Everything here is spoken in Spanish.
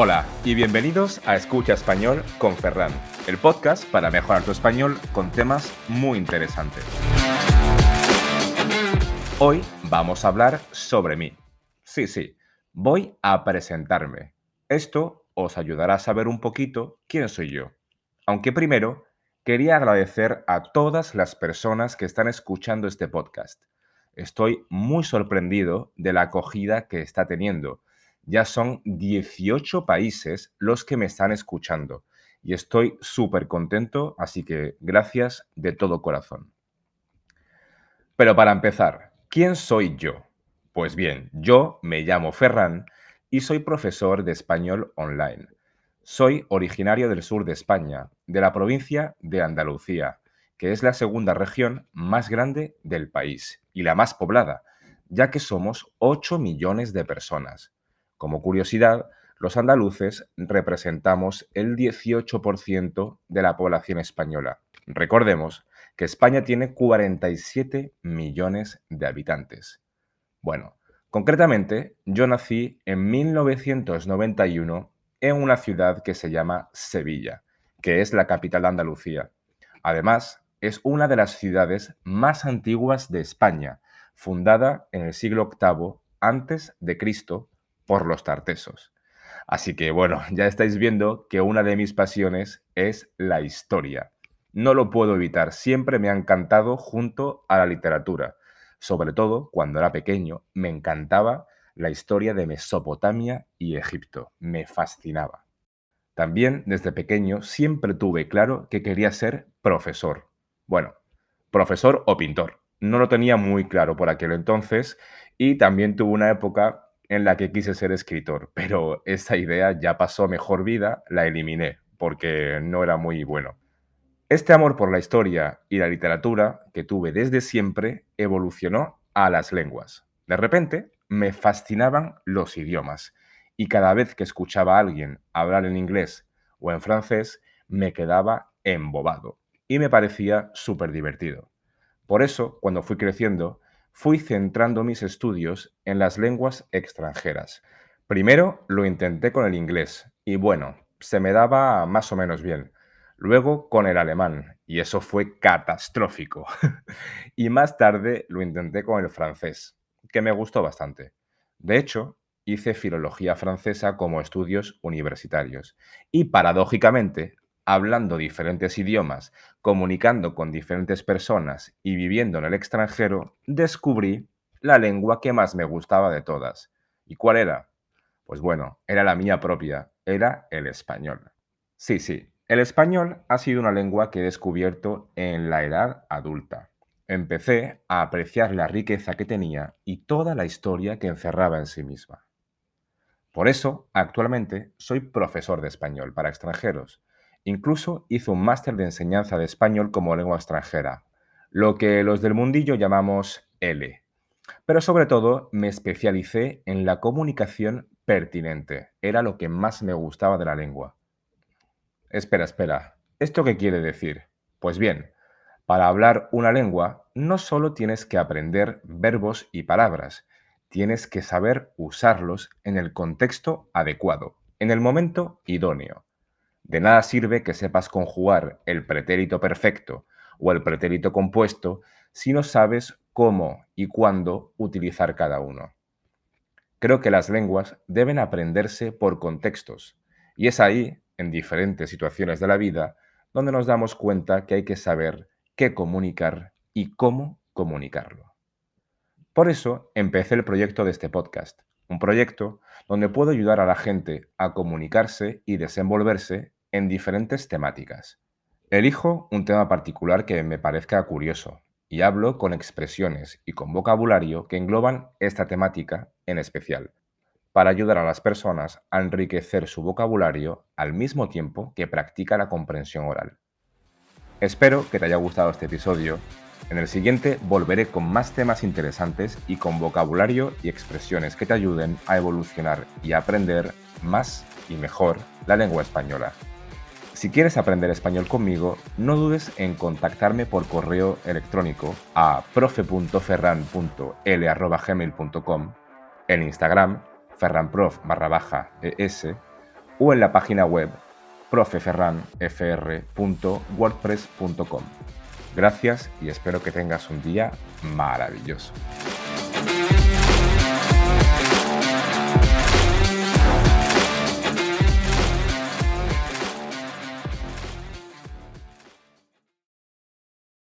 Hola y bienvenidos a Escucha Español con Ferran, el podcast para mejorar tu español con temas muy interesantes. Hoy vamos a hablar sobre mí. Sí, sí, voy a presentarme. Esto os ayudará a saber un poquito quién soy yo. Aunque primero, quería agradecer a todas las personas que están escuchando este podcast. Estoy muy sorprendido de la acogida que está teniendo ya son 18 países los que me están escuchando y estoy súper contento, así que gracias de todo corazón. Pero para empezar, ¿quién soy yo? Pues bien, yo me llamo Ferran y soy profesor de español online. Soy originario del sur de España, de la provincia de Andalucía, que es la segunda región más grande del país y la más poblada, ya que somos 8 millones de personas. Como curiosidad, los andaluces representamos el 18% de la población española. Recordemos que España tiene 47 millones de habitantes. Bueno, concretamente, yo nací en 1991 en una ciudad que se llama Sevilla, que es la capital de Andalucía. Además, es una de las ciudades más antiguas de España, fundada en el siglo VIII antes de por los tartesos. Así que bueno, ya estáis viendo que una de mis pasiones es la historia. No lo puedo evitar, siempre me ha encantado junto a la literatura. Sobre todo cuando era pequeño, me encantaba la historia de Mesopotamia y Egipto. Me fascinaba. También desde pequeño siempre tuve claro que quería ser profesor. Bueno, profesor o pintor. No lo tenía muy claro por aquel entonces y también tuve una época en la que quise ser escritor, pero esa idea ya pasó mejor vida, la eliminé, porque no era muy bueno. Este amor por la historia y la literatura que tuve desde siempre evolucionó a las lenguas. De repente me fascinaban los idiomas y cada vez que escuchaba a alguien hablar en inglés o en francés me quedaba embobado y me parecía súper divertido. Por eso, cuando fui creciendo, fui centrando mis estudios en las lenguas extranjeras. Primero lo intenté con el inglés y bueno, se me daba más o menos bien. Luego con el alemán y eso fue catastrófico. y más tarde lo intenté con el francés, que me gustó bastante. De hecho, hice filología francesa como estudios universitarios y paradójicamente hablando diferentes idiomas, comunicando con diferentes personas y viviendo en el extranjero, descubrí la lengua que más me gustaba de todas. ¿Y cuál era? Pues bueno, era la mía propia, era el español. Sí, sí, el español ha sido una lengua que he descubierto en la edad adulta. Empecé a apreciar la riqueza que tenía y toda la historia que encerraba en sí misma. Por eso, actualmente, soy profesor de español para extranjeros Incluso hizo un máster de enseñanza de español como lengua extranjera, lo que los del mundillo llamamos L. Pero sobre todo me especialicé en la comunicación pertinente. Era lo que más me gustaba de la lengua. Espera, espera. ¿Esto qué quiere decir? Pues bien, para hablar una lengua no solo tienes que aprender verbos y palabras, tienes que saber usarlos en el contexto adecuado, en el momento idóneo. De nada sirve que sepas conjugar el pretérito perfecto o el pretérito compuesto si no sabes cómo y cuándo utilizar cada uno. Creo que las lenguas deben aprenderse por contextos, y es ahí, en diferentes situaciones de la vida, donde nos damos cuenta que hay que saber qué comunicar y cómo comunicarlo. Por eso empecé el proyecto de este podcast, un proyecto donde puedo ayudar a la gente a comunicarse y desenvolverse en diferentes temáticas. Elijo un tema particular que me parezca curioso y hablo con expresiones y con vocabulario que engloban esta temática en especial, para ayudar a las personas a enriquecer su vocabulario al mismo tiempo que practica la comprensión oral. Espero que te haya gustado este episodio. En el siguiente volveré con más temas interesantes y con vocabulario y expresiones que te ayuden a evolucionar y aprender más y mejor la lengua española. Si quieres aprender español conmigo, no dudes en contactarme por correo electrónico a profe.ferran.l.gmail.com, en Instagram ferranprof es o en la página web profeferranfr.wordpress.com. Gracias y espero que tengas un día maravilloso.